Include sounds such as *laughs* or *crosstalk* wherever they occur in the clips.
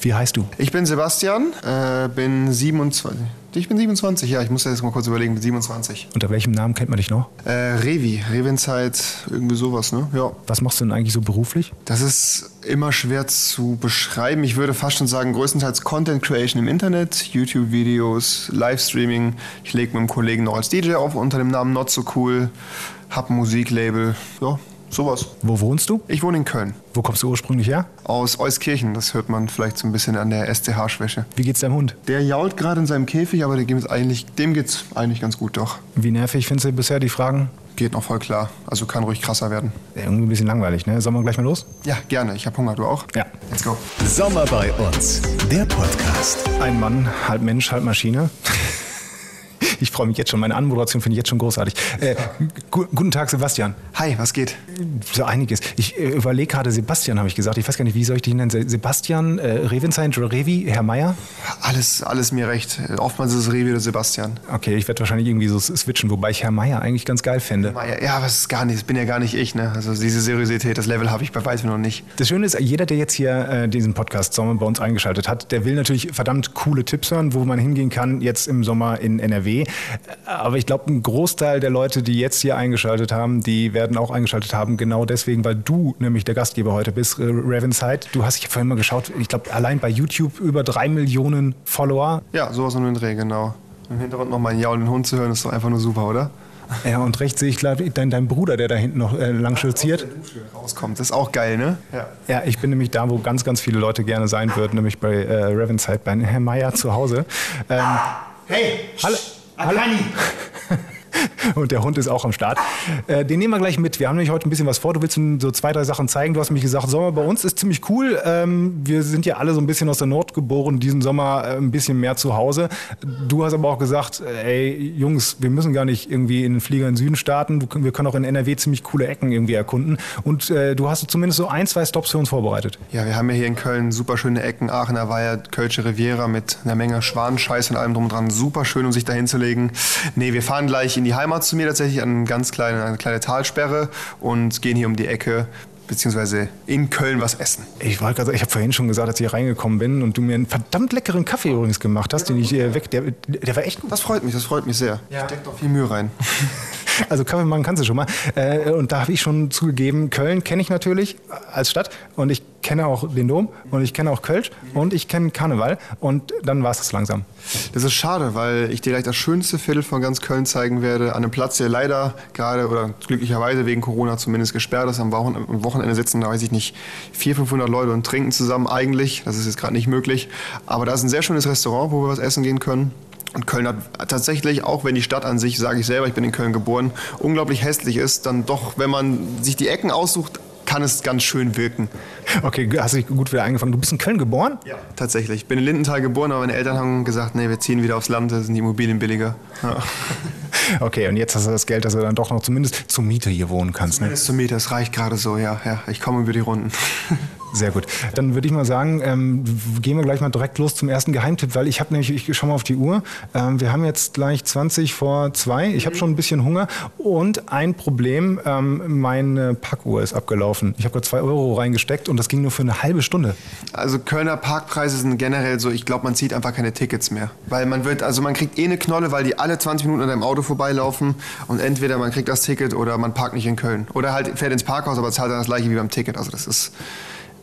Wie heißt du? Ich bin Sebastian, äh, bin 27. Ich bin 27, ja, ich muss jetzt mal kurz überlegen, bin 27. Unter welchem Namen kennt man dich noch? Äh, Revi, Revenzeit, irgendwie sowas, ne? Ja. Was machst du denn eigentlich so beruflich? Das ist immer schwer zu beschreiben. Ich würde fast schon sagen, größtenteils Content Creation im Internet, YouTube-Videos, Livestreaming. Ich lege mit einem Kollegen noch als DJ auf unter dem Namen Not So Cool, hab ein Musiklabel, ja, sowas. Wo wohnst du? Ich wohne in Köln. Wo kommst du ursprünglich her? Aus Euskirchen, das hört man vielleicht so ein bisschen an der SCH-Schwäche. Wie geht's deinem Hund? Der jault gerade in seinem Käfig, aber dem geht's eigentlich, dem geht's eigentlich ganz gut doch. Wie nervig findest du bisher die Fragen? Geht noch voll klar. Also kann ruhig krasser werden. Ja, irgendwie ein bisschen langweilig, ne? Sollen wir gleich mal los? Ja, gerne. Ich hab Hunger. Du auch? Ja. Let's go. Sommer bei uns, der Podcast. Ein Mann, halb Mensch, halb Maschine. Ich freue mich jetzt schon. Meine Anmoderation finde ich jetzt schon großartig. Äh, gu guten Tag, Sebastian. Hi, was geht? So einiges. Ich äh, überlege gerade, Sebastian habe ich gesagt. Ich weiß gar nicht, wie soll ich dich nennen? Se Sebastian, äh, Revenstein oder Revi, Herr Meier? Alles, alles mir recht. Oftmals ist es Revi oder Sebastian. Okay, ich werde wahrscheinlich irgendwie so switchen, wobei ich Herr Meier eigentlich ganz geil fände. Meier, ja, aber es ist gar nicht, das bin ja gar nicht ich, ne? Also diese Seriosität, das Level habe ich bei weitem noch nicht. Das Schöne ist, jeder, der jetzt hier äh, diesen Podcast Sommer bei uns eingeschaltet hat, der will natürlich verdammt coole Tipps hören, wo man hingehen kann, jetzt im Sommer in NRW. Aber ich glaube, ein Großteil der Leute, die jetzt hier eingeschaltet haben, die werden auch eingeschaltet haben, genau deswegen, weil du nämlich der Gastgeber heute bist, äh, Ravenside. Du hast, ich habe vorhin mal geschaut, ich glaube, allein bei YouTube über drei Millionen Follower. Ja, sowas um den Dreh, genau. Im Hintergrund noch mal einen jaulenden Hund zu hören, ist doch einfach nur super, oder? Ja, und rechts sehe ich glaube dein, dein Bruder, der da hinten noch äh, lang stolziert. Rauskommt, das ist auch geil, ne? Ja. Ja, ich bin nämlich da, wo ganz, ganz viele Leute gerne sein würden, nämlich bei äh, Ravenside, bei Herrn Meier zu Hause. Ähm, Hey! Hallo. Hallo. *laughs* Und der Hund ist auch am Start. Äh, den nehmen wir gleich mit. Wir haben nämlich heute ein bisschen was vor. Du willst so zwei, drei Sachen zeigen. Du hast mich gesagt, Sommer bei uns ist ziemlich cool. Ähm, wir sind ja alle so ein bisschen aus der Nord geboren, diesen Sommer äh, ein bisschen mehr zu Hause. Du hast aber auch gesagt, äh, ey Jungs, wir müssen gar nicht irgendwie in den Flieger in den Süden starten. Wir können auch in NRW ziemlich coole Ecken irgendwie erkunden. Und äh, du hast zumindest so ein, zwei Stops für uns vorbereitet. Ja, wir haben ja hier in Köln super schöne Ecken. Aachener Weiher, Kölsche Riviera mit einer Menge Schwanenscheiß und allem drum und dran. Super schön, um sich da hinzulegen. Nee, wir fahren gleich in die Heimat zu mir tatsächlich an eine ganz kleine, eine kleine Talsperre und gehen hier um die Ecke beziehungsweise in Köln was essen. Ich wollte gerade sagen, ich habe vorhin schon gesagt, als ich hier reingekommen bin und du mir einen verdammt leckeren Kaffee übrigens gemacht hast, den ich äh, weg, der, der war echt gut. Das freut mich, das freut mich sehr. Ja. Steckt auch viel Mühe rein. *laughs* Also Kaffee machen kannst du schon mal. Äh, und da habe ich schon zugegeben, Köln kenne ich natürlich als Stadt und ich kenne auch den Dom und ich kenne auch Kölsch und ich kenne Karneval und dann war es das langsam. Das ist schade, weil ich dir gleich das schönste Viertel von ganz Köln zeigen werde. An einem Platz, der leider gerade oder glücklicherweise wegen Corona zumindest gesperrt ist. Am Wochen- am Wochenende sitzen, da weiß ich nicht, 400, 500 Leute und trinken zusammen eigentlich. Das ist jetzt gerade nicht möglich. Aber da ist ein sehr schönes Restaurant, wo wir was essen gehen können. Und Köln hat tatsächlich, auch wenn die Stadt an sich, sage ich selber, ich bin in Köln geboren, unglaublich hässlich ist, dann doch, wenn man sich die Ecken aussucht, kann es ganz schön wirken. Okay, hast dich gut wieder eingefangen. Du bist in Köln geboren? Ja. Tatsächlich. Ich bin in Lindenthal geboren, aber meine Eltern haben gesagt, nee, wir ziehen wieder aufs Land, da sind die Immobilien billiger. Ja. *laughs* Okay, und jetzt hast du das Geld, dass du dann doch noch zumindest zur Miete hier wohnen kannst. Ne? Bis zum Meter, das reicht gerade so, ja. ja. Ich komme über die Runden. *laughs* Sehr gut. Dann würde ich mal sagen, ähm, gehen wir gleich mal direkt los zum ersten Geheimtipp, weil ich habe nämlich, ich schaue mal auf die Uhr. Ähm, wir haben jetzt gleich 20 vor zwei. Ich habe schon ein bisschen Hunger und ein Problem, ähm, meine Packuhr ist abgelaufen. Ich habe gerade zwei Euro reingesteckt und das ging nur für eine halbe Stunde. Also Kölner Parkpreise sind generell so, ich glaube, man zieht einfach keine Tickets mehr. Weil man wird, also man kriegt eh eine Knolle, weil die alle 20 Minuten an deinem Auto vorbeilaufen und entweder man kriegt das Ticket oder man parkt nicht in Köln. Oder halt fährt ins Parkhaus, aber zahlt dann das gleiche wie beim Ticket. Also das ist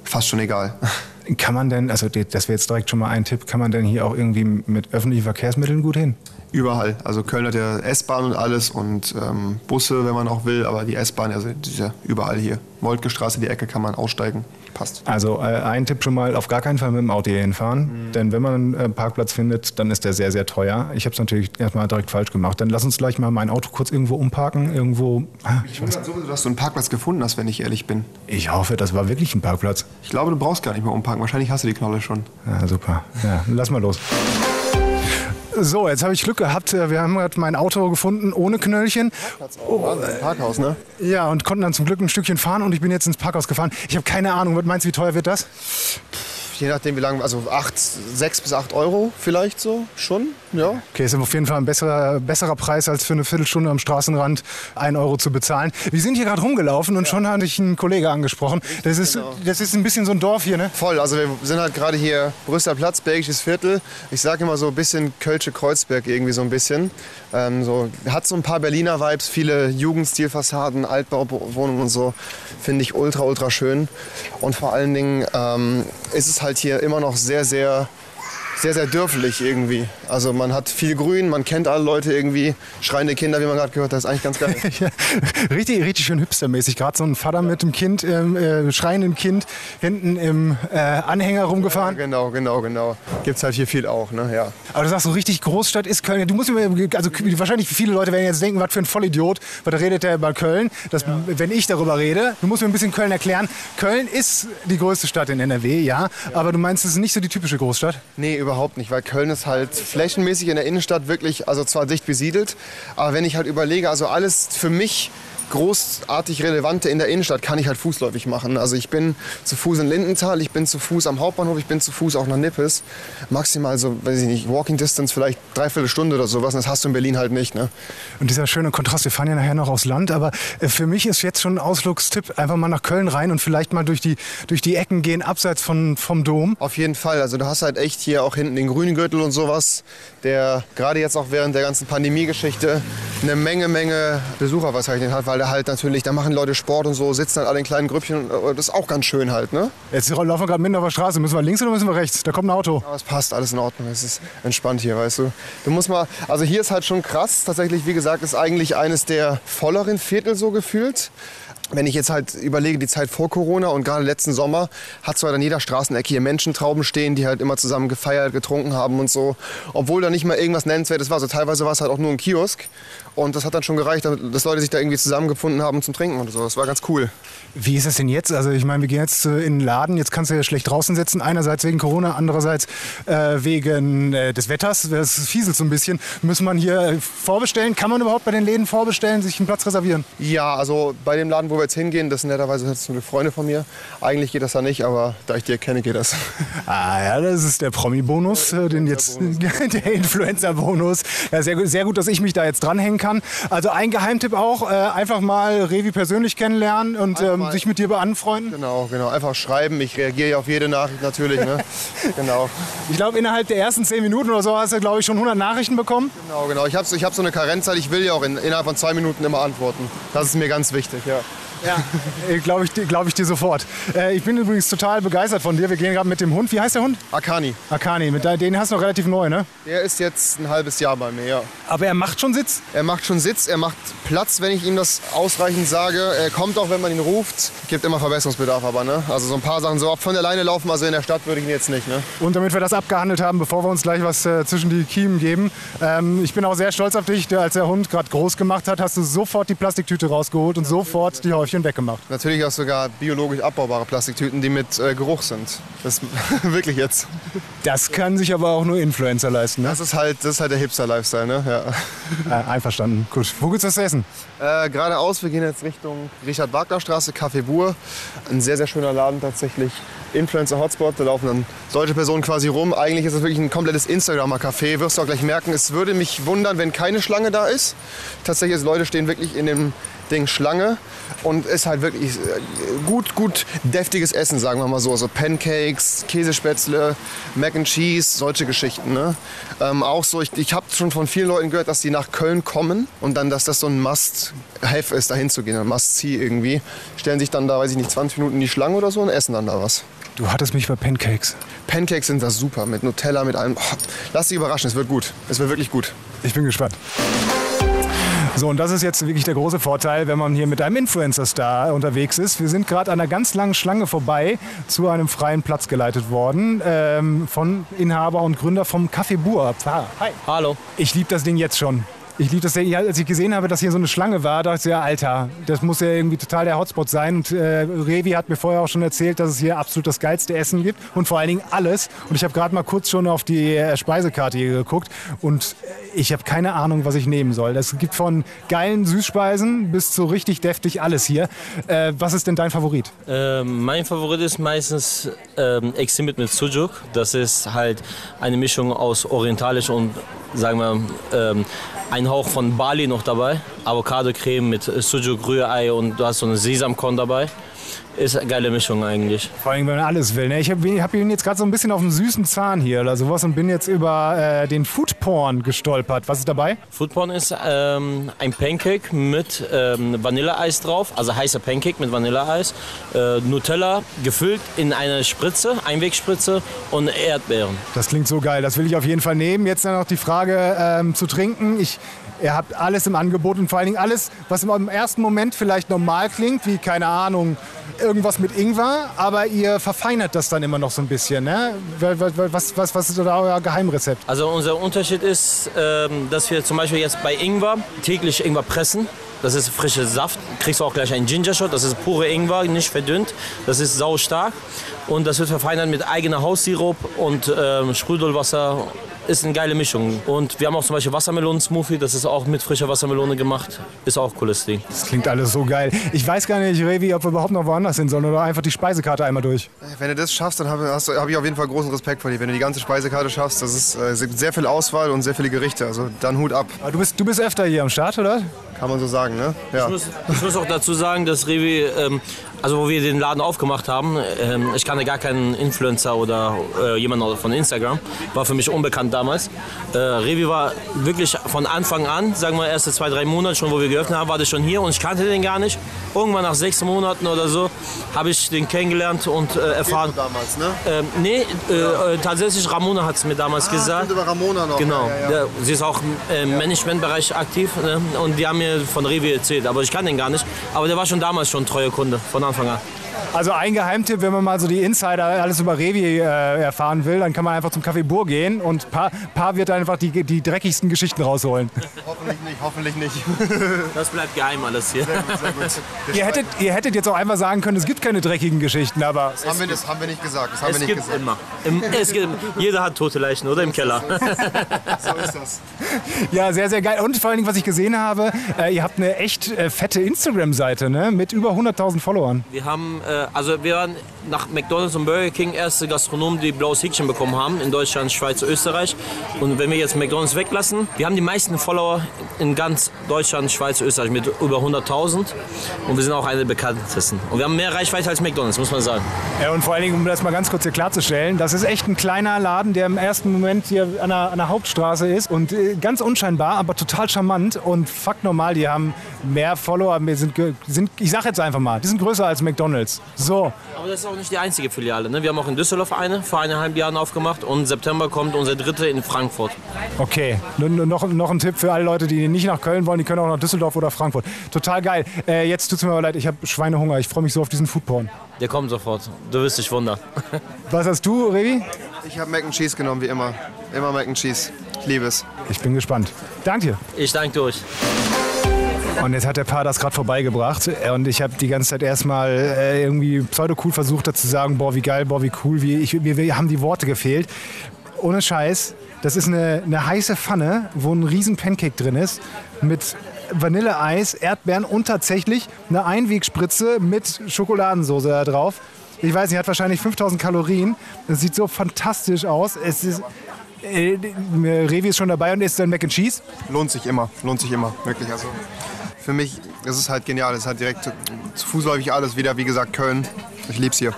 fast schon egal. *laughs* Kann man denn, also das wäre jetzt direkt schon mal ein Tipp, kann man denn hier auch irgendwie mit öffentlichen Verkehrsmitteln gut hin? Überall. Also Köln hat ja S-Bahn und alles und ähm, Busse, wenn man auch will, aber die S-Bahn, also ja überall hier. Moltke Straße, die Ecke kann man aussteigen. Passt. Also äh, ein Tipp schon mal, auf gar keinen Fall mit dem Auto hier hinfahren, denn wenn man einen äh, Parkplatz findet, dann ist der sehr, sehr teuer. Ich habe es natürlich erstmal direkt falsch gemacht. Dann lass uns gleich mal mein Auto kurz irgendwo umparken, irgendwo... Ah, Ich wundere sowieso, dass du einen Parkplatz gefunden hast, wenn ich ehrlich bin. Ich hoffe, das war wirklich ein Parkplatz. Ich glaube, du brauchst gar nicht mehr umparken. Wahrscheinlich hast du die Knolle schon. Ja, super. Ja, lass mal los. So, jetzt habe ich Glück gehabt. Wir haben gerade mein Auto gefunden ohne Knöllchen. Wahnsinn, Parkhaus, ne? Ja, und konnten dann zum Glück ein Stückchen fahren und ich bin jetzt ins Parkhaus gefahren. Ich habe keine Ahnung, was meinst du, wie teuer wird das? je nachdem wie lange, also acht, sechs bis acht Euro vielleicht so, schon, ja. Okay, ist auf jeden Fall ein besserer, besserer Preis, als für eine Viertelstunde am Straßenrand ein Euro zu bezahlen. Wir sind hier gerade rumgelaufen und schon hatte ich einen Kollege angesprochen. Das ist, genau. das ist ein bisschen so ein Dorf hier, ne? Voll, also wir sind halt gerade hier Brüsseler Platz, belgisches Viertel. Ich sage immer so ein bisschen Kölsche Kreuzberg irgendwie so ein bisschen. Ähm, so, hat so ein paar Berliner Vibes, viele Jugendstilfassaden, Altbauwohnungen und so. Finde ich ultra, ultra schön. Und vor allen Dingen ähm, ist es halt hier immer noch sehr, sehr sehr, sehr dörflich irgendwie. Also man hat viel Grün, man kennt alle Leute irgendwie. Schreiende Kinder, wie man gerade gehört hat, ist eigentlich ganz geil. *laughs* Ja, richtig, richtig schön hipstermäßig. Gerade so ein Vater mit dem Kind, ähm, äh, schreienden Kind, hinten im äh, Anhänger rumgefahren. Ja, genau, genau, genau. Gibt es halt hier viel auch, ne? Ja. Aber du sagst so richtig Großstadt ist Köln. Du musst mir, also wahrscheinlich viele Leute werden jetzt denken, was für ein Vollidiot, da redet der über Köln. Das, ja. Wenn ich darüber rede, du musst mir ein bisschen Köln erklären. Köln ist die größte Stadt in NRW, ja. ja. Aber du meinst, es ist nicht so die typische Großstadt? Nee, überhaupt nicht, weil Köln ist halt flächenmäßig in der Innenstadt wirklich, also zwar dicht besiedelt, aber wenn ich halt überlege, also alles für mich großartig relevante in der Innenstadt kann ich halt fußläufig machen. Also ich bin zu Fuß in Lindenthal, ich bin zu Fuß am Hauptbahnhof, ich bin zu Fuß auch nach Nippes. Maximal so, weiß ich nicht, Walking Distance vielleicht dreiviertel Stunde oder sowas. Und das hast du in Berlin halt nicht. Ne? Und dieser schöne Kontrast, wir fahren ja nachher noch aufs Land, aber äh, für mich ist jetzt schon ein Ausflugstipp, einfach mal nach Köln rein und vielleicht mal durch die, durch die Ecken gehen, abseits von, vom Dom. Auf jeden Fall. Also du hast halt echt hier auch hinten den Grüngürtel und sowas, der gerade jetzt auch während der ganzen Pandemie-Geschichte eine Menge, Menge Besucher verzeichnet hat, weil da halt natürlich, da machen Leute Sport und so, sitzen dann alle in kleinen Grüppchen. Und das ist auch ganz schön halt, ne? Jetzt laufen wir gerade mitten auf der Straße. Müssen wir links oder müssen wir rechts? Da kommt ein Auto. Aber es passt, alles in Ordnung. Es ist entspannt hier, weißt du. Du musst mal, also hier ist halt schon krass. Tatsächlich, wie gesagt, ist eigentlich eines der volleren Viertel so gefühlt wenn ich jetzt halt überlege, die Zeit vor Corona und gerade letzten Sommer, hat zwar an jeder Straßenecke hier Menschentrauben stehen, die halt immer zusammen gefeiert, getrunken haben und so. Obwohl da nicht mal irgendwas Nennenswertes war. Also teilweise war es halt auch nur ein Kiosk. Und das hat dann schon gereicht, dass Leute sich da irgendwie zusammengefunden haben zum Trinken und so. Das war ganz cool. Wie ist es denn jetzt? Also ich meine, wir gehen jetzt äh, in den Laden, jetzt kannst du ja schlecht draußen sitzen. Einerseits wegen Corona, andererseits äh, wegen äh, des Wetters. Das fieselt so ein bisschen. Muss man hier vorbestellen? Kann man überhaupt bei den Läden vorbestellen, sich einen Platz reservieren? Ja, also bei dem Laden, wo wir jetzt hingehen, das sind netterweise jetzt eine Freunde von mir. Eigentlich geht das da nicht, aber da ich dir kenne, geht das. *laughs* Ah ja, das ist der Promi-Bonus, äh, den jetzt *laughs* der Influencer-Bonus. Ja, sehr, gut, sehr gut, dass ich mich da jetzt dranhängen kann. Also ein Geheimtipp auch, äh, einfach mal Revi persönlich kennenlernen und ähm, sich mit dir beanfreunden. Genau, genau. Einfach schreiben. Ich reagiere ja auf jede Nachricht natürlich. Ne? *laughs* genau. Ich glaube, innerhalb der ersten zehn Minuten oder so hast du, glaube ich, schon 100 Nachrichten bekommen. Genau, genau. Ich habe ich hab so eine Karenzzeit. Ich will ja auch in, innerhalb von zwei Minuten immer antworten. Das ist mir ganz wichtig, ja. Ja, glaube ich, glaub ich dir sofort. Äh, ich bin übrigens total begeistert von dir. Wir gehen gerade mit dem Hund. Wie heißt der Hund? Akani. Akani. Mit, den hast du noch relativ neu, ne? Der ist jetzt ein halbes Jahr bei mir, ja. Aber er macht schon Sitz? Er macht schon Sitz. Er macht Platz, wenn ich ihm das ausreichend sage. Er kommt auch, wenn man ihn ruft. Gibt immer Verbesserungsbedarf aber, ne? Also so ein paar Sachen so ab von der Leine laufen, also in der Stadt würde ich ihn jetzt nicht, ne? Und damit wir das abgehandelt haben, bevor wir uns gleich was äh, zwischen die Kiemen geben. Ähm, ich bin auch sehr stolz auf dich. Als der Hund gerade groß gemacht hat, hast du sofort die Plastiktüte rausgeholt und sofort die Häufchen weggemacht. Natürlich auch sogar biologisch abbaubare Plastiktüten, die mit äh, Geruch sind. Das *laughs* wirklich jetzt. Das kann sich aber auch nur Influencer leisten, ne? Das ist halt, das ist halt der Hipster-Lifestyle, ne? Ja. Äh, einverstanden. Gut. Wo gibt's das Essen? Äh, geradeaus, wir gehen jetzt Richtung Richard-Wagner-Straße, Café Bur. Ein sehr, sehr schöner Laden tatsächlich. Influencer-Hotspot, da laufen dann solche Personen quasi rum. Eigentlich ist es wirklich ein komplettes Instagramer-Café. Wirst du auch gleich merken, es würde mich wundern, wenn keine Schlange da ist. Tatsächlich, also Leute stehen wirklich in dem Ding Schlange und ist halt wirklich äh, gut, gut deftiges Essen, sagen wir mal so. So Pancakes, Käsespätzle, Mac and Cheese, solche Geschichten. Ne? Ähm, auch so, ich, ich habe schon von vielen Leuten gehört, dass die nach Köln kommen und dann, dass das so ein Must-Have ist, da hinzugehen, ein Must-See irgendwie. Stellen sich dann da, weiß ich nicht, 20 Minuten in die Schlange oder so und essen dann da was. Du hattest mich bei Pancakes. Pancakes sind das super, mit Nutella, mit allem. Oh, lass dich überraschen, es wird gut. Es wird wirklich gut. Ich bin gespannt. So, und das ist jetzt wirklich der große Vorteil, wenn man hier mit einem Influencer-Star unterwegs ist. Wir sind gerade an einer ganz langen Schlange vorbei zu einem freien Platz geleitet worden ähm, von Inhaber und Gründer vom Café Bur. Hi. Hallo. Ich liebe das Ding jetzt schon. Ich liebe das sehr. Als ich gesehen habe, dass hier so eine Schlange war, dachte ich, ja, Alter, das muss ja irgendwie total der Hotspot sein. Und äh, Revi hat mir vorher auch schon erzählt, dass es hier absolut das geilste Essen gibt und vor allen Dingen alles. Und ich habe gerade mal kurz schon auf die äh, Speisekarte hier geguckt und äh, ich habe keine Ahnung, was ich nehmen soll. Das gibt von geilen Süßspeisen bis zu richtig deftig alles hier. Äh, was ist denn dein Favorit? Ähm, mein Favorit ist meistens ähm, Eximit mit Sujuk. Das ist halt eine Mischung aus orientalisch und sagen wir ähm, ein Hauch von Bali noch dabei. Avocado-Creme mit Sujuk, Rührei und du hast so eine Sesamkorn dabei. Ist eine geile Mischung eigentlich. Vor allem, wenn man alles will. Ne? Ich habe hab ihn jetzt gerade so ein bisschen auf dem süßen Zahn hier oder sowas und bin jetzt über äh, den Foodporn gestolpert. Was ist dabei? Foodporn ist ähm, ein Pancake mit ähm, Vanilleeis drauf, also heißer Pancake mit Vanilleeis. Äh, Nutella gefüllt in eine Spritze, Einwegspritze und Erdbeeren. Das klingt so geil. Das will ich auf jeden Fall nehmen. Jetzt noch die Frage ähm, zu trinken. Ich Ihr habt alles im Angebot und vor allen Dingen alles, was im ersten Moment vielleicht normal klingt, wie, keine Ahnung, irgendwas mit Ingwer, aber ihr verfeinert das dann immer noch so ein bisschen. Ne? Was, was, was ist da euer Geheimrezept? Also unser Unterschied ist, ähm, dass wir zum Beispiel jetzt bei Ingwer täglich Ingwer pressen. Das ist frischer Saft. Kriegst du auch gleich einen Ginger Shot. Das ist pure Ingwer, nicht verdünnt. Das ist sau stark. Und das wird verfeinert mit eigener Haussirup und ähm, Sprudelwasser ist eine geile Mischung. Und wir haben auch zum Beispiel Wassermelonen-Smoothie, das ist auch mit frischer Wassermelone gemacht. Ist auch ein cooles Ding. Das klingt alles so geil. Ich weiß gar nicht, Revi, ob wir überhaupt noch woanders hin sollen oder einfach die Speisekarte einmal durch. Wenn du das schaffst, dann habe hab ich auf jeden Fall großen Respekt vor dir. Wenn du die ganze Speisekarte schaffst, das ist äh, sehr viel Auswahl und sehr viele Gerichte. Also dann Hut ab. Aber du bist, du bist öfter hier am Start, oder? Kann man so sagen, ne? Ja. Ich, muss, ich muss auch dazu sagen, dass Revi, ähm, also wo wir den Laden aufgemacht haben, ähm, ich kannte gar keinen Influencer oder äh, jemanden von Instagram, war für mich unbekannt damals. Äh, Revi war wirklich von Anfang an, sagen wir erste zwei, drei Monate schon, wo wir geöffnet haben, war der schon hier und ich kannte den gar nicht. Irgendwann nach sechs Monaten oder so habe ich den kennengelernt und äh, erfahren. damals, ne? Ähm, nee, äh, äh, tatsächlich Ramona hat es mir damals Ah, gesagt. über Ramona noch. Genau, Ja, ja, ja. Sie ist auch im Managementbereich aktiv ne? und die haben mir von Revi erzählt, aber ich kann den gar nicht. Aber der war schon damals schon treuer Kunde, von Anfang an. Also ein Geheimtipp, wenn man mal so die Insider alles über Revi äh, erfahren will, dann kann man einfach zum Café Bur gehen und Paar, Paar wird einfach die, die dreckigsten Geschichten rausholen. Hoffentlich nicht, hoffentlich nicht. Das bleibt geheim alles hier. Sehr gut. Das Ihr hättet, ihr hättet jetzt auch einfach sagen können, es gibt keine dreckigen Geschichten, aber haben wir, das haben wir nicht gesagt. Das haben Es wir nicht gibt gesagt. immer. Im, es gibt, jeder hat tote Leichen, oder? Im Keller. So ist das. ja, sehr, sehr geil. Und vor allen Dingen, was ich gesehen habe, äh, ihr habt eine echt äh, fette Instagram-Seite ne? mit über 100.000 Followern. Wir haben, äh, also wir waren nach McDonalds und Burger King erste Gastronomen, die blaues Häkchen bekommen haben in Deutschland, Schweiz, Österreich. Und wenn wir jetzt McDonalds weglassen, wir haben die meisten Follower in ganz Deutschland, Schweiz, Österreich mit über 100.000. Und wir sind auch eine der bekanntesten. Und wir haben mehr Reichweite als McDonalds, muss man sagen. Ja, und vor allen Dingen, um das mal ganz kurz hier klarzustellen, das ist echt ein kleiner Laden, der im ersten Moment hier an der, an der Hauptstraße ist und äh, ganz unscheinbar, aber total charmant und fuck normal, die haben mehr Follower, wir sind, sind ich sag jetzt einfach mal, die sind größer als McDonalds. So, Aber das ist auch nicht die einzige Filiale. Ne? Wir haben auch in Düsseldorf eine, vor eineinhalb Jahren aufgemacht. Und im September kommt unsere dritte in Frankfurt. okay. Nur, nur noch, noch ein Tipp für alle Leute, die nicht nach Köln wollen, die können auch nach Düsseldorf oder Frankfurt. Total geil. Äh, jetzt tut's mir aber leid, ich habe Schweinehunger, ich freue mich so auf diesen Foodporn. Der kommt sofort. Du wirst dich wundern. *laughs* Was hast du, Revi? Ich habe Mac and Cheese genommen, wie immer. Immer Mac and Cheese. Ich liebe es. Ich bin gespannt. Danke dir. Ich danke euch. Und jetzt hat der Paar das gerade vorbeigebracht und ich habe die ganze Zeit erstmal äh, irgendwie pseudo-cool versucht, dazu zu sagen, boah, wie geil, boah, wie cool, wie ich, mir, mir haben die Worte gefehlt. Ohne Scheiß, das ist eine, eine heiße Pfanne, wo ein riesen Pancake drin ist mit Vanilleeis, Erdbeeren und tatsächlich eine Einwegspritze mit Schokoladensauce da drauf. Ich weiß nicht, hat wahrscheinlich 5000 Kalorien. Das sieht so fantastisch aus. Es ist, äh, Revi ist schon dabei und isst dann Mac and Cheese. Lohnt sich immer. Lohnt sich immer. Wirklich. Also für mich ist es halt genial. Es ist halt direkt zu, zu fußläufig alles. Wieder, wie gesagt, Köln. Ich lieb's hier.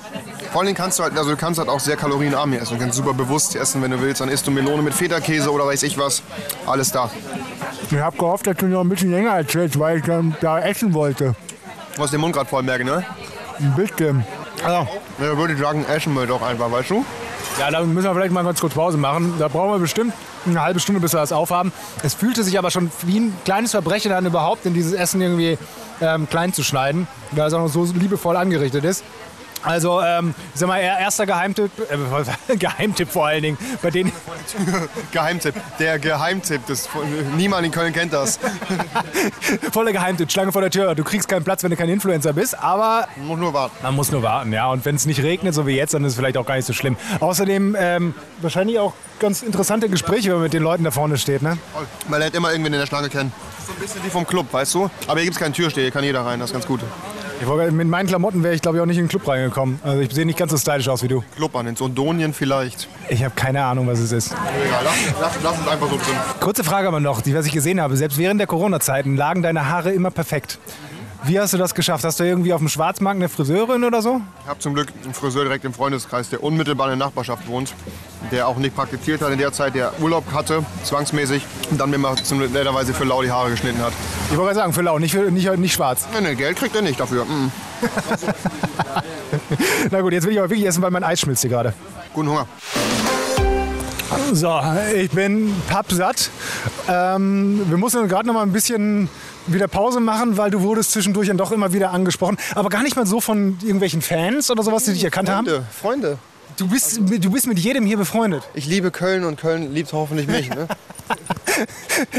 Vor allen Dingen kannst du halt, also du kannst halt auch sehr kalorienarm hier essen. Du kannst super bewusst essen, wenn du willst. Dann isst du Melone mit Feta-Käse oder weiß ich was. Alles da. Ich habe gehofft, dass du noch ein bisschen länger erzählst, weil ich dann da essen wollte. Du hast den Mund gerade voll merken, ne? Ein bisschen. Also, ja, würde ich sagen, essen wir doch einfach, weißt du? Ja, da müssen wir vielleicht mal ganz kurz Pause machen. Da brauchen wir bestimmt eine halbe Stunde, bis wir das aufhaben. Es fühlte sich aber schon wie ein kleines Verbrechen an, überhaupt in dieses Essen irgendwie ähm, klein zu schneiden, weil es auch noch so liebevoll angerichtet ist. Also, ähm, sag mal, er- erster Geheimtipp, äh, *laughs* Geheimtipp vor allen Dingen, bei denen, *laughs* Geheimtipp. Der Geheimtipp. Das, niemand in Köln kennt das. *laughs* voller Geheimtipp, Schlange vor der Tür. Du kriegst keinen Platz, wenn du kein Influencer bist, aber Man muss nur warten. man muss nur warten, ja. Und wenn es nicht regnet, so wie jetzt, dann ist es vielleicht auch gar nicht so schlimm. Außerdem ähm, wahrscheinlich auch ganz interessante Gespräche, wenn man mit den Leuten da vorne steht, ne? Man lernt immer irgendwen in der Schlange kennen. So ein bisschen wie vom Club, weißt du? Aber hier gibt es keinen Türsteher, hier kann jeder rein, das ist ganz gut. Ich wollte- mit meinen Klamotten wäre ich, glaube ich, auch nicht in den Club reingekommen. Also ich sehe nicht ganz so stylisch aus wie du. Club an, in Sondonien vielleicht. Ich habe keine Ahnung, was es ist. Egal, lass, lass, lass uns einfach so drin. Kurze Frage aber noch, die was ich gesehen habe. Selbst während der Corona-Zeiten lagen deine Haare immer perfekt. Wie hast du das geschafft? Hast du irgendwie auf dem Schwarzmarkt eine Friseurin oder so? Ich habe zum Glück einen Friseur direkt im Freundeskreis, der unmittelbar in der Nachbarschaft wohnt, der auch nicht praktiziert hat in der Zeit, der Urlaub hatte, zwangsmäßig, und dann mir mal zum netterweise für lau die Haare geschnitten hat. Ich wollte gerade sagen, für lau, nicht, für, nicht, nicht schwarz. Nee, nee, Geld kriegt er nicht dafür. Mm. *laughs* Na gut, jetzt will ich aber wirklich essen, weil mein Eis schmilzt hier gerade. Guten Hunger. So, ich bin pappsatt. Ähm, wir mussten gerade noch mal ein bisschen wieder Pause machen, weil du wurdest zwischendurch dann doch immer wieder angesprochen. Aber gar nicht mal so von irgendwelchen Fans oder sowas, die dich erkannt haben. Freunde, Freunde. Du bist, du bist mit jedem hier befreundet. Ich liebe Köln und Köln liebt hoffentlich mich. Ne? *laughs*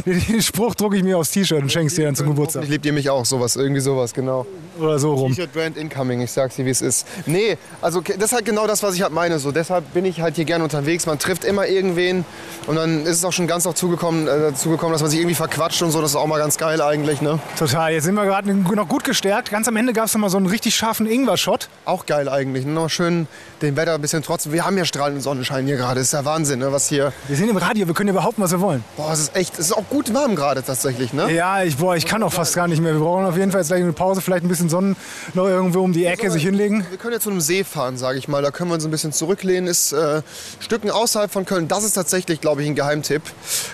Den Spruch drucke ich mir aufs T-Shirt und schenk's dir dann zum Geburtstag. Hoffentlich liebt ihr mich auch, sowas, irgendwie sowas, genau. Oder so rum. T-Shirt Brand Incoming, ich sag's dir, wie es ist. Nee, also das ist halt genau das, was ich halt meine. So. Deshalb bin ich halt hier gerne unterwegs. Man trifft immer irgendwen und dann ist es auch schon ganz dazu gekommen, äh, dazu gekommen, dass man sich irgendwie verquatscht und so. Das ist auch mal ganz geil eigentlich. Ne? Total. Jetzt sind wir gerade noch gut gestärkt. Ganz am Ende gab es noch mal so einen richtig scharfen Ingwer-Shot. Auch geil eigentlich. Ne? Noch schön dem Wetter ein bisschen trotzdem. Wir haben ja strahlenden Sonnenschein hier gerade. Ist ja Wahnsinn, ne? was hier. Wir sind im Radio, wir können ja behaupten, was wir wollen. Boah, es ist echt, es ist auch gut warm gerade tatsächlich. Ne? Ja, ich, boah, ich kann auch fast gar nicht mehr. Wir brauchen auf jeden Fall jetzt gleich eine Pause, vielleicht ein bisschen Sonnen noch irgendwo um die Ecke sich hinlegen. Wir können ja zu einem See fahren, sage ich mal. Da können wir uns ein bisschen zurücklehnen. Ist äh, Stücken außerhalb von Köln. Das ist tatsächlich, glaube ich, ein Geheimtipp.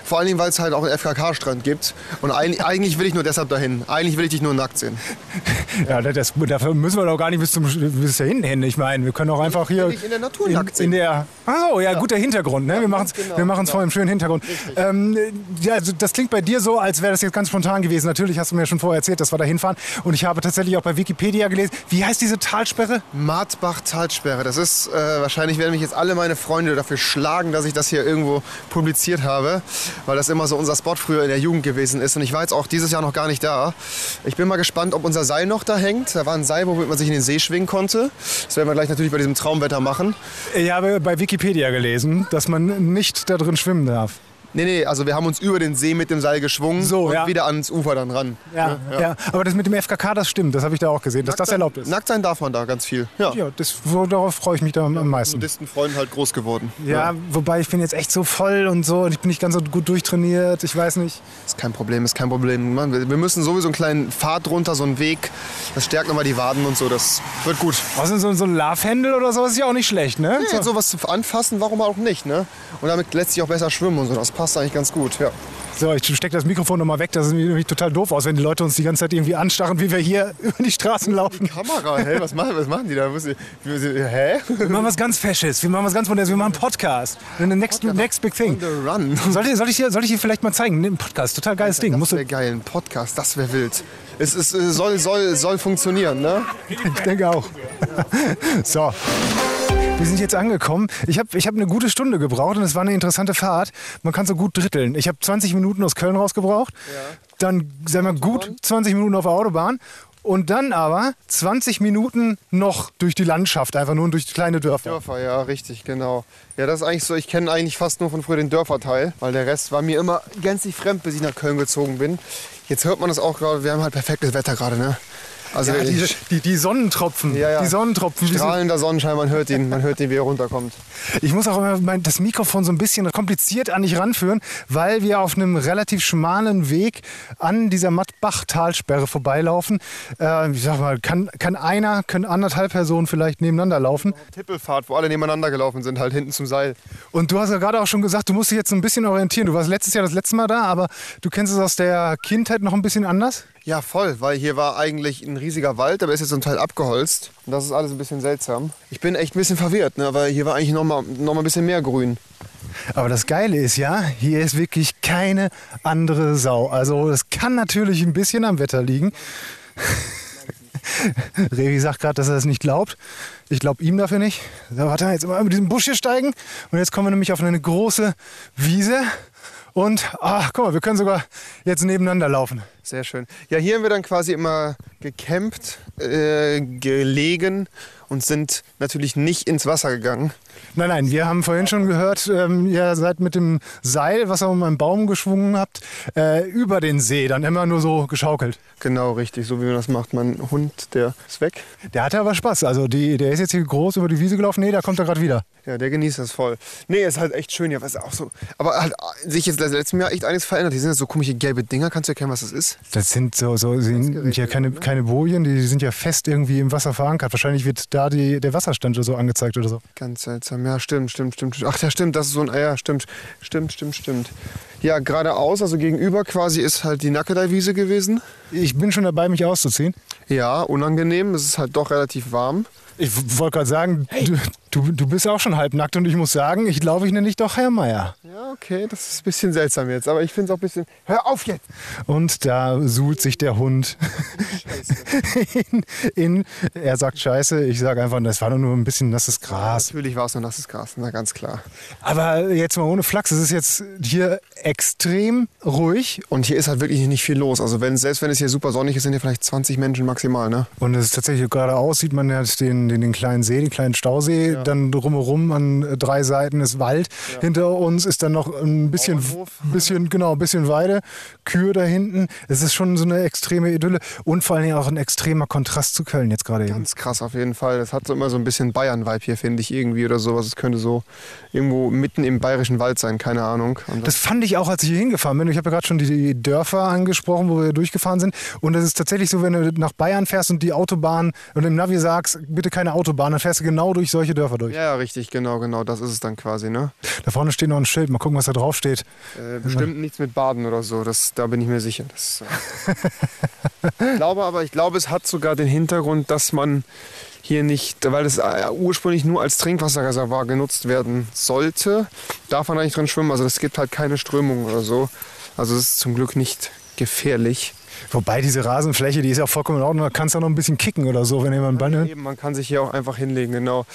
Vor allen Dingen, weil es halt auch einen FKK-Strand gibt. Und ein, eigentlich will ich nur deshalb dahin. Eigentlich will ich dich nur nackt sehen. *laughs* Ja, das, dafür müssen wir doch gar nicht bis, zum, bis dahin hin. Ich meine, wir können auch einfach hier in der Natur in, nackt in sehen. der. Achso, ja, guter Hintergrund. Ne? wir machen es genau, wir machen's vor einem schönen Hintergrund. Ähm, ja, also das klingt bei dir so, als wäre das jetzt ganz spontan gewesen. Natürlich hast du mir schon vorher erzählt, dass wir da hinfahren. Und ich habe tatsächlich auch bei Wikipedia gelesen. Wie heißt diese Talsperre? Martbach-Talsperre. Das ist, äh, wahrscheinlich werden mich jetzt alle meine Freunde dafür schlagen, dass ich das hier irgendwo publiziert habe, weil das immer so unser Spot früher in der Jugend gewesen ist. Und ich war jetzt auch dieses Jahr noch gar nicht da. Ich bin mal gespannt, ob unser Seil noch da hängt. Da war ein Seil, womit man sich in den See schwingen konnte. Das werden wir gleich natürlich bei diesem Traumwetter machen. Ich habe bei Wikipedia gelesen, dass man nicht da drin schwimmen darf. Nee, nee, also wir haben uns über den See mit dem Seil geschwungen So, und ja. wieder ans Ufer dann ran. Ja, ja. aber das mit dem FKK, das stimmt. Das habe ich da auch gesehen, dass das erlaubt ist. Nackt sein darf man da ganz viel. Ja. Ja, das, so, darauf freue ich mich da am meisten. Nudistenfreunden halt groß geworden. Ja, wobei ich bin jetzt echt so voll und so und ich bin nicht ganz so gut durchtrainiert. Ich weiß nicht. Ist kein Problem, ist kein Problem. Mann, wir wir müssen sowieso einen kleinen Pfad runter, so einen Weg. Das stärkt nochmal die Waden und so. Das wird gut. Was so, so ein Love-Handle oder so ist ja auch nicht schlecht, ne? Ja, sowas zu anfassen, warum auch nicht, ne? Und damit lässt sich auch besser schwimmen und so. Das passt eigentlich ganz gut, ja. So, ich stecke das Mikrofon nochmal weg. Das sieht nämlich total doof aus, wenn die Leute uns die ganze Zeit irgendwie anstarren, wie wir hier *laughs* über die Straßen laufen. Kamera, hä? Was machen, was machen die da? Hä? Wir machen was ganz Fesches. Wir machen was ganz Modernes. Wir machen einen Podcast. The next, next big thing. Run. Soll ich, soll, ich dir, soll ich dir vielleicht mal zeigen? Ein Podcast, total geiles Ding. Das wäre geil, ein Podcast, das wäre wild. Es, äh, soll, soll, soll funktionieren, ne? Ich denke auch. *laughs* So. Wir sind jetzt angekommen. Ich habe ich hab eine gute Stunde gebraucht und es war eine interessante Fahrt. Man kann so gut dritteln. Ich habe 20 Minuten aus Köln rausgebraucht, dann sagen wir gut 20 Minuten auf der Autobahn und dann aber 20 Minuten noch durch die Landschaft, einfach nur durch kleine Dörfer. Dörfer, ja, richtig, genau. Ja, das ist eigentlich so, ich kenne eigentlich fast nur von früher den Dörferteil, weil der Rest war mir immer gänzlich fremd, bis ich nach Köln gezogen bin. Jetzt hört man das auch gerade, wir haben halt perfektes Wetter gerade, ne? Also Ja, die, die, die Sonnentropfen, Ja, ja. die Sonnentropfen. strahlender Sonnenschein, man hört ihn, man hört ihn, wie er runterkommt. Ich muss auch immer mein, das Mikrofon so ein bisschen kompliziert an dich ranführen, weil wir auf einem relativ schmalen Weg an dieser Mattbach-Talsperre vorbeilaufen. Äh, ich sag mal, kann, kann einer, können anderthalb Personen vielleicht nebeneinander laufen. Tippelfahrt, wo alle nebeneinander gelaufen sind, halt hinten zum Seil. Und du hast ja gerade auch schon gesagt, du musst dich jetzt ein bisschen orientieren. Du warst letztes Jahr das letzte Mal da, aber du kennst es aus der Kindheit noch ein bisschen anders? Ja, voll, weil hier war eigentlich ein riesiger Wald, aber ist jetzt zum Teil abgeholzt. Und das ist alles ein bisschen seltsam. Ich bin echt ein bisschen verwirrt, ne? weil hier war eigentlich noch mal, noch mal ein bisschen mehr Grün. Aber das Geile ist ja, hier ist wirklich keine andere Sau. Also es kann natürlich ein bisschen am Wetter liegen. *laughs* Revi sagt gerade, dass er das nicht glaubt. Ich glaube ihm dafür nicht. So, warte, jetzt mal über diesen Busch hier steigen. Und jetzt kommen wir nämlich auf eine große Wiese. Und, ach, guck mal, wir können sogar jetzt nebeneinander laufen. Sehr schön. Ja, hier haben wir dann quasi immer gecampt, äh, gelegen und sind natürlich nicht ins Wasser gegangen. Nein, nein, wir haben vorhin schon gehört, ähm, ihr seid mit dem Seil, was ihr um einen Baum geschwungen habt, äh, über den See, dann immer nur so geschaukelt. Genau, richtig, so wie man das macht. Mein Hund, der ist weg. Der hatte aber Spaß. Also die, der ist jetzt hier groß über die Wiese gelaufen. Nee, da kommt er gerade wieder. Ja, der genießt das voll. Nee, ist halt echt schön hier, was auch so. Aber halt sich jetzt letztes Jahr echt einiges verändert. Die sind jetzt so komische gelbe Dinger. Kannst du erkennen, was das ist? Das sind so, so sind ja keine, keine Bojen, die sind ja fest irgendwie im Wasser verankert. Wahrscheinlich wird da die, der Wasserstand oder so angezeigt oder so. Ganz seltsam. Ja, stimmt, stimmt, stimmt. Ach ja, stimmt, das ist so ein. Ja, stimmt, stimmt, stimmt, stimmt. Ja, geradeaus, also gegenüber quasi ist halt die Nackedei-Wiese gewesen. Ich bin schon dabei, mich auszuziehen. Ja, unangenehm. Es ist halt doch relativ warm. Ich wollte gerade sagen, du, du, du bist auch schon halbnackt und ich muss sagen, ich glaube, ich nenne dich doch Herr Meier. Ja, okay, das ist ein bisschen seltsam jetzt, aber ich finde es auch ein bisschen. Hör auf jetzt! Und da suhlt sich der Hund *laughs* in, in, er sagt Scheiße, ich sage einfach, das war nur ein bisschen nasses Gras. Natürlich war es nur nasses Gras, na ganz klar. Aber jetzt mal ohne Flachs, es ist jetzt hier extrem ruhig. Und hier ist halt wirklich nicht viel los. Also wenn, selbst wenn es hier super sonnig ist, sind hier vielleicht 20 Menschen maximal, ne? Und es ist tatsächlich geradeaus, sieht man jetzt den, den, den kleinen See, den kleinen Stausee. Ja. Dann drumherum an drei Seiten ist Wald. Ja. Hinter uns ist dann noch ein bisschen, *laughs* bisschen, genau, ein bisschen Weide. Kühe da hinten. Es ist schon so eine extreme Idylle. Und vor allen Dingen auch ein extremer Kontrast zu Köln jetzt gerade eben. Ganz krass auf jeden Fall. Das hat so immer so ein bisschen Bayern-Vibe hier, finde ich irgendwie oder sowas. Es könnte so irgendwo mitten im bayerischen Wald sein, keine Ahnung. Und Das fand ich auch, als ich hier hingefahren bin. Ich habe ja gerade schon die, Dörfer angesprochen, wo wir durchgefahren sind. Und es ist tatsächlich so, wenn du nach Bayern fährst und die Autobahn und im Navi sagst, bitte keine Autobahn, dann fährst du genau durch solche Dörfer durch. ja, ja, richtig, genau, genau. Das ist es dann quasi, ne? Da vorne steht noch ein Schild. Mal gucken, was da drauf steht. Äh, bestimmt nichts mit Baden oder so. Das, da bin ich mir sicher. Das, äh ich *laughs* glaube aber, ich glaube, es hat sogar den Hintergrund, dass man hier nicht, weil es äh, ursprünglich nur als Trinkwasserreservoir genutzt werden sollte, darf man nicht drin schwimmen. Also es gibt halt keine Strömung oder so. Also es ist zum Glück nicht gefährlich. Wobei diese Rasenfläche, die ist ja vollkommen in Ordnung. Da kannst du noch ein bisschen kicken oder so, wenn jemand einen Ball nimmt. Eben, man kann sich hier auch einfach hinlegen, genau.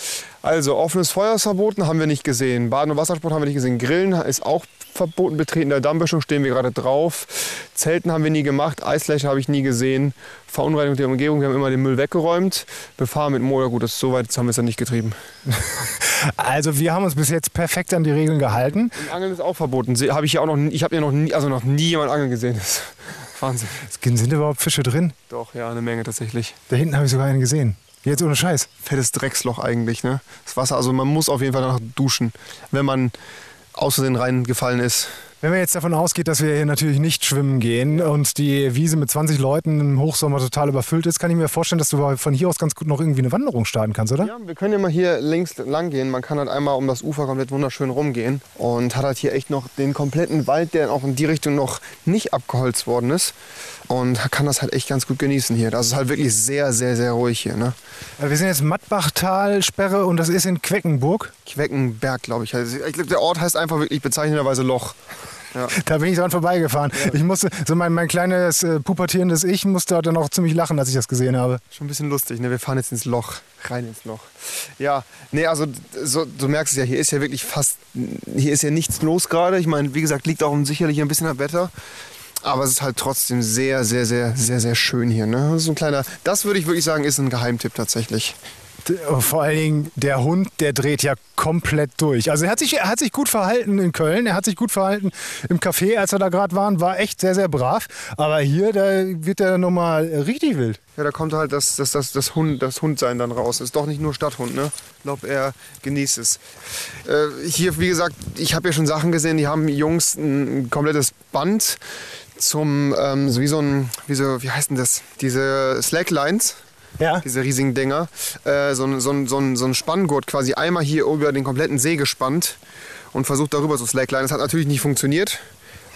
Also offenes Feuer ist verboten, haben wir nicht gesehen. Baden und Wassersport haben wir nicht gesehen. Grillen ist auch verboten. Betreten der Dammböschung stehen wir gerade drauf. Zelten haben wir nie gemacht. Eisfläche habe ich nie gesehen. Verunreinigung der Umgebung, wir haben immer den Müll weggeräumt. Befahren mit Motor, gut, das ist so weit haben wir es ja nicht getrieben. *laughs* Also wir haben uns bis jetzt perfekt an die Regeln gehalten. Und Angeln ist auch verboten. Habe ich ja auch noch, ich habe ja noch nie, also noch nie jemand angeln gesehen. Wahnsinn. Sind *laughs* überhaupt Fische drin? Doch, ja, eine Menge tatsächlich. Da hinten habe ich sogar einen gesehen. Jetzt ohne Scheiß. fettes Drecksloch eigentlich. Ne? Das Wasser, also man muss auf jeden Fall danach duschen, wenn man aus Versehen reingefallen ist. Wenn man jetzt davon ausgeht, dass wir hier natürlich nicht schwimmen gehen und die Wiese mit 20 Leuten im Hochsommer total überfüllt ist, kann ich mir vorstellen, dass du von hier aus ganz gut noch irgendwie eine Wanderung starten kannst, oder? Ja, wir können ja mal hier links lang gehen. Man kann halt einmal um das Ufer komplett wunderschön rumgehen und hat halt hier echt noch den kompletten Wald, der auch in die Richtung noch nicht abgeholzt worden ist. Und kann das halt echt ganz gut genießen hier. Das ist halt wirklich sehr, sehr, sehr ruhig hier. Ne? Wir sind jetzt Mattbachtalsperre und das ist in Queckenburg. Queckenberg, glaube ich. Also ich glaube, der Ort heißt einfach wirklich bezeichnenderweise Loch. Ja. *laughs* Da bin ich dran vorbeigefahren. Ich musste, so mein, mein kleines äh, pubertierendes Ich musste dann auch ziemlich lachen, als ich das gesehen habe. Schon ein bisschen lustig, ne? Wir fahren jetzt ins Loch, rein ins Loch. Ja, nee, also so, du merkst es ja, hier ist ja wirklich fast, hier ist ja nichts los gerade. Ich meine, wie gesagt, liegt auch sicherlich ein bisschen am Wetter. Aber es ist halt trotzdem sehr, sehr, sehr, sehr, sehr schön hier. Ne? So ein kleiner, das würde ich wirklich sagen, ist ein Geheimtipp tatsächlich. D- Vor allen Dingen der Hund, der dreht ja komplett durch. Also er hat sich, er hat sich gut verhalten in Köln, er hat sich gut verhalten im Café, als wir da gerade waren, war echt sehr, sehr brav. Aber hier, da wird er nochmal richtig wild. Ja, da kommt halt das, das, das, das, Hund, das Hundsein dann raus. Ist doch nicht nur Stadthund, ne? Ich glaube, er genießt es. Äh, hier, wie gesagt, ich habe ja schon Sachen gesehen, die haben Jungs ein komplettes Band zum, ähm, so wie so ein, wie, so, wie heißt denn das? Diese Slacklines, Ja. diese riesigen Dinger. Äh, so, ein, so, ein, so, ein, so ein Spanngurt quasi einmal hier über den kompletten See gespannt und versucht darüber zu slackline. Das hat natürlich nicht funktioniert.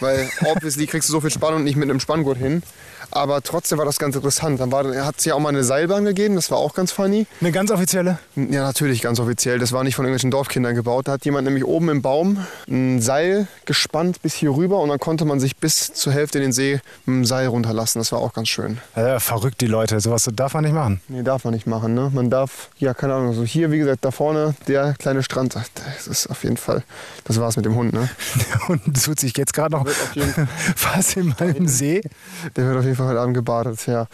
weil obviously kriegst du so viel Spannung nicht mit einem Spanngurt hin. Aber trotzdem war das ganz interessant. Dann hat es ja auch mal eine Seilbahn gegeben, das war auch ganz funny. Eine ganz offizielle? Ja, natürlich ganz offiziell. Das war nicht von irgendwelchen Dorfkindern gebaut. Da hat jemand nämlich oben im Baum ein Seil gespannt bis hier rüber und dann konnte man sich bis zur Hälfte in den See mit dem Seil runterlassen. Das war auch ganz schön. Ja, verrückt, die Leute. Sowas darf man nicht machen. Nee, darf man nicht machen. Ne? Man darf, ja, keine Ahnung, so hier, wie gesagt, da vorne, der kleine Strand. Das ist auf jeden Fall, das war's mit dem Hund. Ne? *laughs* Der Hund tut sich jetzt gerade noch fast in meinem See. Der wird auf jeden *laughs* Fall heute Abend gebadet, ja.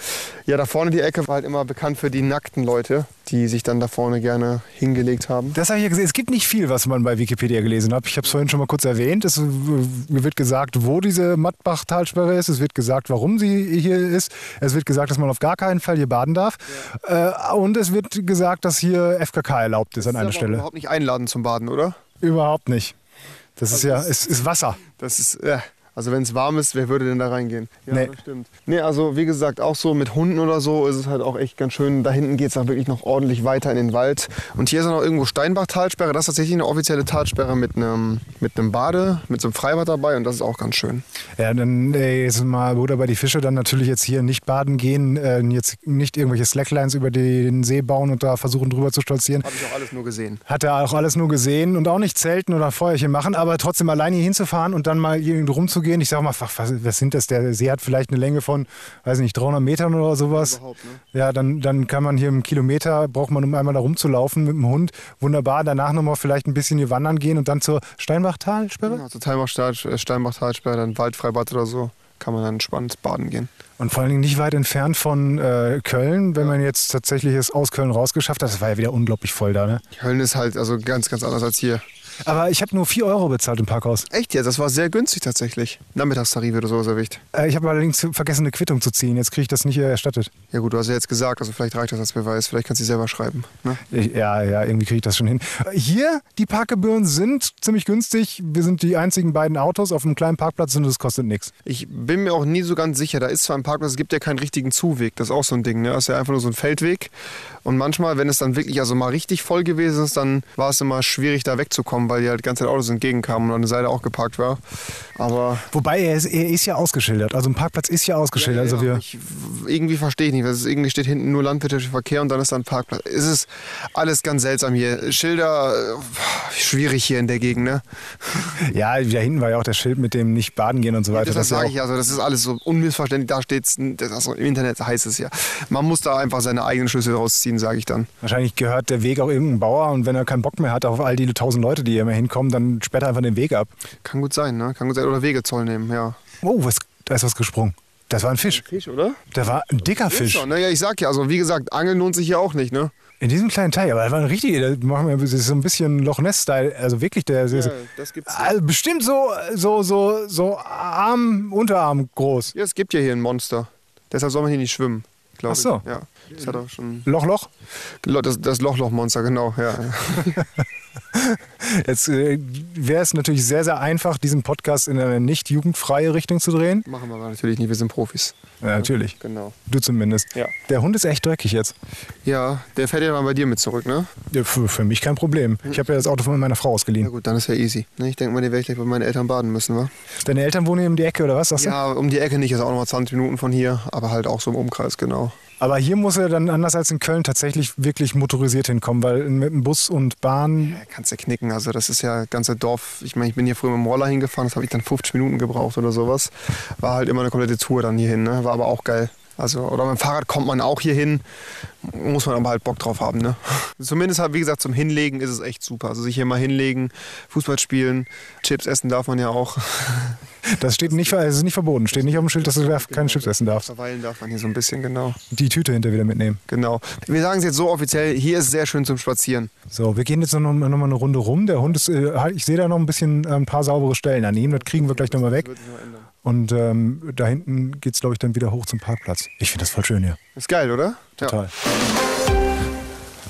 Ja, da vorne die Ecke war halt immer bekannt für die nackten Leute, die sich dann da vorne gerne hingelegt haben. Das habe ich ja gesehen. Es gibt nicht viel, was man bei Wikipedia gelesen hat. Ich habe es vorhin schon mal kurz erwähnt. Es wird gesagt, wo diese Mattbach-Talsperre ist. Es wird gesagt, warum sie hier ist. Es wird gesagt, dass man auf gar keinen Fall hier baden darf. Ja. Äh, und es wird gesagt, dass hier FKK erlaubt ist, das an einer ist Stelle. überhaupt nicht einladen zum Baden, oder? Überhaupt nicht. Das ist ja, es ist Wasser. Das ist, ja. Also wenn es warm ist, wer würde denn da reingehen? Ja, Nee. das stimmt. Nee, also wie gesagt, auch so mit Hunden oder so ist es halt auch echt ganz schön. Da hinten geht es auch wirklich noch ordentlich weiter in den Wald. Und hier ist auch noch irgendwo Steinbach-Talsperre. Das ist tatsächlich eine offizielle Talsperre mit einem, mit einem Bade, mit so einem Freibad dabei und das ist auch ganz schön. Ja, dann äh, jetzt mal Bruder bei die Fische, dann natürlich jetzt hier nicht baden gehen, äh, jetzt nicht irgendwelche Slacklines über den See bauen und da versuchen drüber zu stolzieren. Habe ich auch alles nur gesehen. Hat er auch alles nur gesehen und auch nicht zelten oder Feuerchen machen, aber trotzdem alleine hier hinzufahren und dann mal hier rumzugehen. Ich sag mal, was, was sind das? Der See hat vielleicht eine Länge von, weiß nicht, 300 Metern oder sowas. Ne? Ja, dann, dann kann man hier einen Kilometer, braucht man, um einmal da rumzulaufen mit dem Hund. Wunderbar. Danach nochmal vielleicht ein bisschen hier wandern gehen und dann zur Steinbachtalsperre. Ja, zur Talmachstadt, äh, Steinbach-Talsperre, dann Waldfreibad oder so. Kann man dann entspannt baden gehen. Und vor allen Dingen nicht weit entfernt von äh, Köln, wenn man jetzt tatsächlich es aus Köln rausgeschafft hat. Das war ja wieder unglaublich voll da, ne? Köln ist halt also ganz, ganz anders als hier. Aber ich habe nur 4 Euro bezahlt im Parkhaus. Echt jetzt? Das war sehr günstig tatsächlich. Nachmittagstarif oder sowas erwischt. Äh, ich habe allerdings vergessen, eine Quittung zu ziehen. Jetzt kriege ich das nicht äh, erstattet. Ja gut, du hast ja jetzt gesagt, also vielleicht reicht das als Beweis. Vielleicht kannst du sie selber schreiben. Ne? Ich, ja, ja, irgendwie kriege ich das schon hin. Hier, die Parkgebühren sind ziemlich günstig. Wir sind die einzigen beiden Autos auf einem kleinen Parkplatz und es kostet nichts. Ich bin mir auch nie so ganz sicher. Da ist zwar ein Parkplatz, es gibt ja keinen richtigen Zuweg. Das ist auch so ein Ding. Ne? Das ist ja einfach nur so ein Feldweg. Und manchmal, wenn es dann wirklich also mal richtig voll gewesen ist, dann war es immer schwierig, da wegzukommen, weil die halt die ganze Zeit Autos entgegenkamen und an der Seite auch geparkt war. Aber Wobei, er ist, er ist ja ausgeschildert. Also ein Parkplatz ist ja ausgeschildert. also wir, ich, irgendwie verstehe ich nicht. es ist- irgendwie steht hinten nur landwirtschaftlicher Verkehr und dann ist da ein Parkplatz. Es ist alles ganz seltsam hier. Schilder, äh, schwierig hier in der Gegend. Ne? ja, da hinten war ja auch das Schild mit dem nicht baden gehen und so weiter. Das, Das ist ja sage ich also, das ist alles so unmissverständlich. Da steht es, also im Internet heißt es ja. Man muss da einfach seine eigenen Schlüsse rausziehen, sage ich dann. Wahrscheinlich gehört der Weg auch irgendeinem Bauer und wenn er keinen Bock mehr hat auf all die tausend Leute, die hier immer hinkommen, dann sperrt er einfach den Weg ab. Kann gut sein, ne? Kann gut sein. Oder Wegezoll nehmen, ja. Oh, was, da ist was gesprungen. Das war ein Fisch. Fisch, oder? Da war ein dicker Fisch. Schon, ne? Ja, ich sag ja, also wie gesagt, Angeln lohnt sich hier auch nicht, ne? In diesem kleinen Teil, aber das war ein richtiger, da machen wir das ist so ein bisschen Loch Ness-Style. Also wirklich, der der- das gibt's. also bestimmt so, so, so, so Arm, Unterarm groß. Ja, es gibt ja hier ein Monster. Deshalb soll man hier nicht schwimmen, glaube Ach so. ich. Ja, das hat auch schon. Loch, Loch. Das, das Lochloch-Monster, genau, ja. *laughs* Jetzt äh, wäre es natürlich sehr, sehr einfach, diesen Podcast in eine nicht jugendfreie Richtung zu drehen. Machen wir aber natürlich nicht, wir sind Profis. Ja, natürlich. Genau. Du zumindest. Ja. Der Hund ist echt dreckig jetzt. Ja, der fährt ja mal bei dir mit zurück, ne? Ja, für, für mich kein Problem. Ich habe ja das Auto von meiner Frau Na ausgeliehen. gut, dann ist ja easy. Ne, Ich denke mal, den werde ich gleich bei meinen Eltern baden müssen, wa? Deine Eltern wohnen hier um die Ecke oder was? Sagst? Ja, um die Ecke nicht, ist auch nochmal 20 Minuten von hier, aber halt auch so im Umkreis, genau. Aber hier muss er dann anders als in Köln tatsächlich wirklich motorisiert hinkommen, weil mit dem Bus und Bahn. Kannst ja knicken, also das ist ja ganze Dorf. Ich meine, ich bin hier früher mit dem Roller hingefahren, das habe ich dann 50 Minuten gebraucht oder sowas. War halt immer eine komplette Tour dann hierhin, ne? War aber auch geil. Also, oder mit dem Fahrrad kommt man auch hier hin, muss man aber halt Bock drauf haben, ne? *laughs* Zumindest halt, wie gesagt, zum Hinlegen ist es echt super. Also sich hier mal hinlegen, Fußball spielen, Chips essen darf man ja auch. *laughs* Das steht nicht, es ist nicht verboten. Steht nicht auf dem Schild, dass du da keine Chips essen darfst. Verweilen darf man hier so ein bisschen, genau. Die Tüte hinter wieder mitnehmen. Genau. Wir sagen es jetzt so offiziell, hier ist es sehr schön zum Spazieren. So, wir gehen jetzt noch, noch mal eine Runde rum. Der Hund ist, äh, halt- ich sehe da noch ein bisschen äh, ein paar saubere Stellen an ihm. Das kriegen wir gleich nochmal weg. Und ähm, da hinten geht es, glaube ich, dann wieder hoch zum Parkplatz. Ich finde das voll schön hier. Ist geil, oder? Total.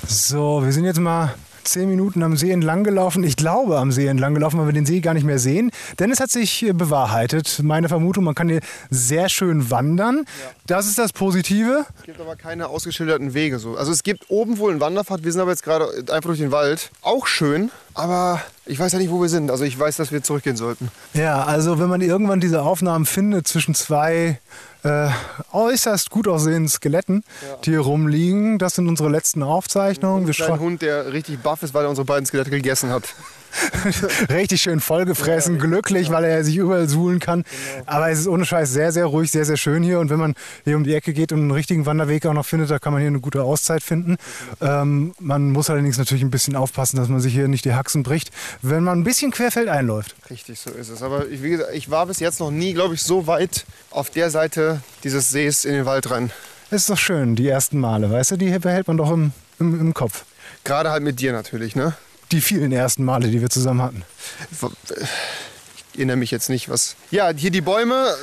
So, wir sind jetzt mal zehn Minuten am See entlang gelaufen. Ich glaube am See entlang gelaufen, weil wir den See gar nicht mehr sehen. Denn es hat sich äh, bewahrheitet. Meine Vermutung, man kann hier sehr schön wandern. Das ist das Positive. Es gibt aber keine ausgeschilderten Wege. So. Also es gibt oben wohl einen Wanderpfad. Wir sind aber jetzt gerade einfach durch den Wald. Auch schön. Aber ich weiß ja nicht, wo wir sind. Also ich weiß, dass wir zurückgehen sollten. Ja, also wenn man irgendwann diese Aufnahmen findet zwischen zwei äh, äußerst gut aussehenden Skeletten, die hier rumliegen, das sind unsere letzten Aufzeichnungen. Ein Hund, der richtig baff ist, weil er unsere beiden Skelette gegessen hat. *laughs* richtig schön vollgefressen, glücklich, weil er sich überall suhlen kann. Aber es ist ohne Scheiß sehr, sehr ruhig, sehr, sehr schön hier. Und wenn man hier um die Ecke geht und einen richtigen Wanderweg auch noch findet, da kann man hier eine gute Auszeit finden. Ähm, man muss allerdings natürlich ein bisschen aufpassen, dass man sich hier nicht die Haxen bricht, wenn man ein bisschen querfeld einläuft. Richtig, so ist es. Aber ich, wie gesagt, ich war bis jetzt noch nie, glaube ich, so weit auf der Seite dieses Sees in den Wald rein. Es ist doch schön, die ersten Male, weißt du, die behält man doch im, im, im Kopf. Gerade halt mit dir natürlich, ne? Die vielen ersten Male, die wir zusammen hatten. Ich erinnere mich jetzt nicht, was. Ja, hier die Bäume,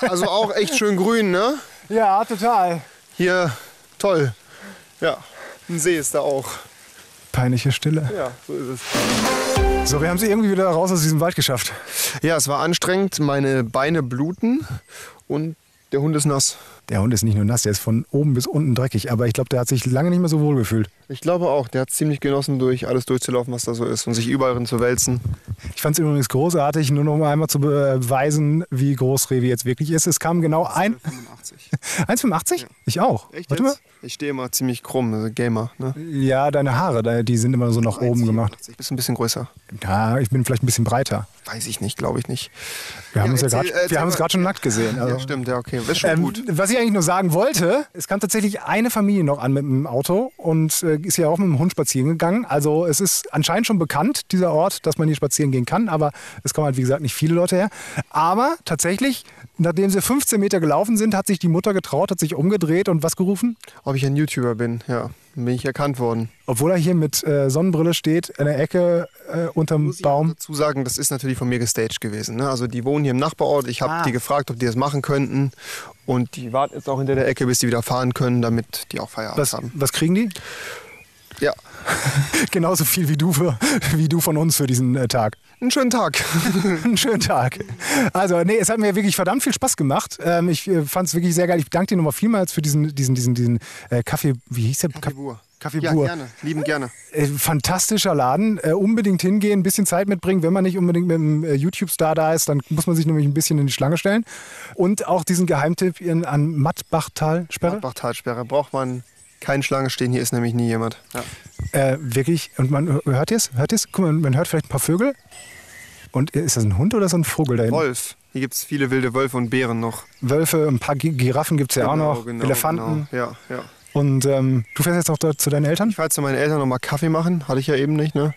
also auch echt schön grün, ne? Ja, total. Hier, toll. Ja, ein See ist da auch. Peinliche Stille. Ja, so ist es. So, wir haben sie irgendwie wieder raus aus diesem Wald geschafft. Ja, es war anstrengend. Meine Beine bluten und der Hund ist nass. Der Hund ist nicht nur nass, der ist von oben bis unten dreckig. Aber ich glaube, der hat sich lange nicht mehr so wohl gefühlt. Ich glaube auch, der hat ziemlich genossen, durch alles durchzulaufen, was da so ist und sich überall drin zu wälzen. Ich fand es übrigens großartig, nur noch mal einmal zu beweisen, wie groß Revi jetzt wirklich ist. Es kam genau ein. 1,85? *laughs* Ich auch. Echt Warte mal. Ich stehe immer ziemlich krumm, also Gamer. Ne? Ja, deine Haare, die sind immer so nach oben gemacht. Ich bist ein bisschen größer. Ja, ich bin vielleicht ein bisschen breiter. Weiß ich nicht, glaube ich nicht. Wir haben Ja, uns ja gerade haben uns mal. gerade schon nackt gesehen. Also. Ja, stimmt, ja, okay. Ist schon Ähm, gut. was ich eigentlich nur sagen wollte, es kam tatsächlich eine Familie noch an mit dem Auto und äh, ist ja auch mit dem Hund spazieren gegangen. Also es ist anscheinend schon bekannt, dieser Ort, dass man hier spazieren gehen kann, aber es kommen halt, wie gesagt, nicht viele Leute her. Aber tatsächlich, nachdem sie 15 Meter gelaufen sind, hat sich die Mutter getraut, hat sich umgedreht und was gerufen? Ob ich ein YouTuber bin, ja. Dann bin ich erkannt worden. Obwohl er hier mit äh, Sonnenbrille steht, in der Ecke äh, unterm Muss ich Baum. dazu sagen, das ist natürlich von mir gestaged gewesen. Ne? Also die wohnen hier im Nachbarort. Ich habe Ah. die gefragt, ob die das machen könnten. Und die warten jetzt auch hinter der Ecke, bis die wieder fahren können, damit die auch Feierabend Was, haben. was kriegen die? Ja, *laughs* Genauso viel wie du, für, wie du von uns für diesen äh, Tag. einen schönen Tag. *laughs* Einen schönen Tag. Also, nee, es hat mir wirklich verdammt viel Spaß gemacht. Ähm, ich äh, fand es wirklich sehr geil. Ich danke dir nochmal vielmals für diesen, diesen, diesen, diesen äh, Kaffee, wie hieß der? Kaffeebur. Kaffee Ja, Bur. gerne. Lieben gerne. Äh, fantastischer Laden. Äh, unbedingt hingehen, ein bisschen Zeit mitbringen. Wenn man nicht unbedingt mit einem äh, YouTube-Star da ist, dann muss man sich nämlich ein bisschen in die Schlange stellen. Und auch diesen Geheimtipp in, an Mattbachtal-Sperre. Bachtalsperre braucht man keine Schlange stehen. Hier ist nämlich nie jemand. Ja. Äh, wirklich. Und man hört es? Hört ihr es? Guck mal, man hört vielleicht ein paar Vögel. Und ist das ein Hund oder so ein Vogel da hinten? Wolf. Hier gibt es viele wilde Wölfe und Bären noch. Wölfe, ein paar Gi- Giraffen gibt es ja auch noch. Elefanten. Genau. Ja, ja. Und ähm, du fährst jetzt auch dort zu deinen Eltern? Ich fahre zu meinen Eltern nochmal Kaffee machen. Hatte ich ja eben nicht, ne?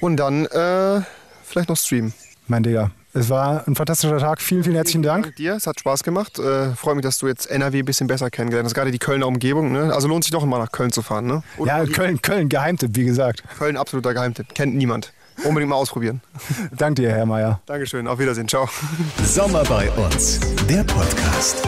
Und dann äh, vielleicht noch streamen. Mein Digga, es war ein fantastischer Tag. Vielen, vielen herzlichen Dank. Dank dir, es hat Spaß gemacht. Äh, Freue mich, dass du jetzt NRW ein bisschen besser kennengelernt hast. Gerade die Kölner Umgebung. Ne? Also lohnt sich doch immer nach Köln zu fahren. Ne? Ja, Köln, Köln, Geheimtipp, wie gesagt. Köln, absoluter Geheimtipp. Kennt niemand. Unbedingt mal ausprobieren. Dank dir, Herr Meier. Dankeschön. Auf Wiedersehen. Ciao. Sommer bei uns, der Podcast.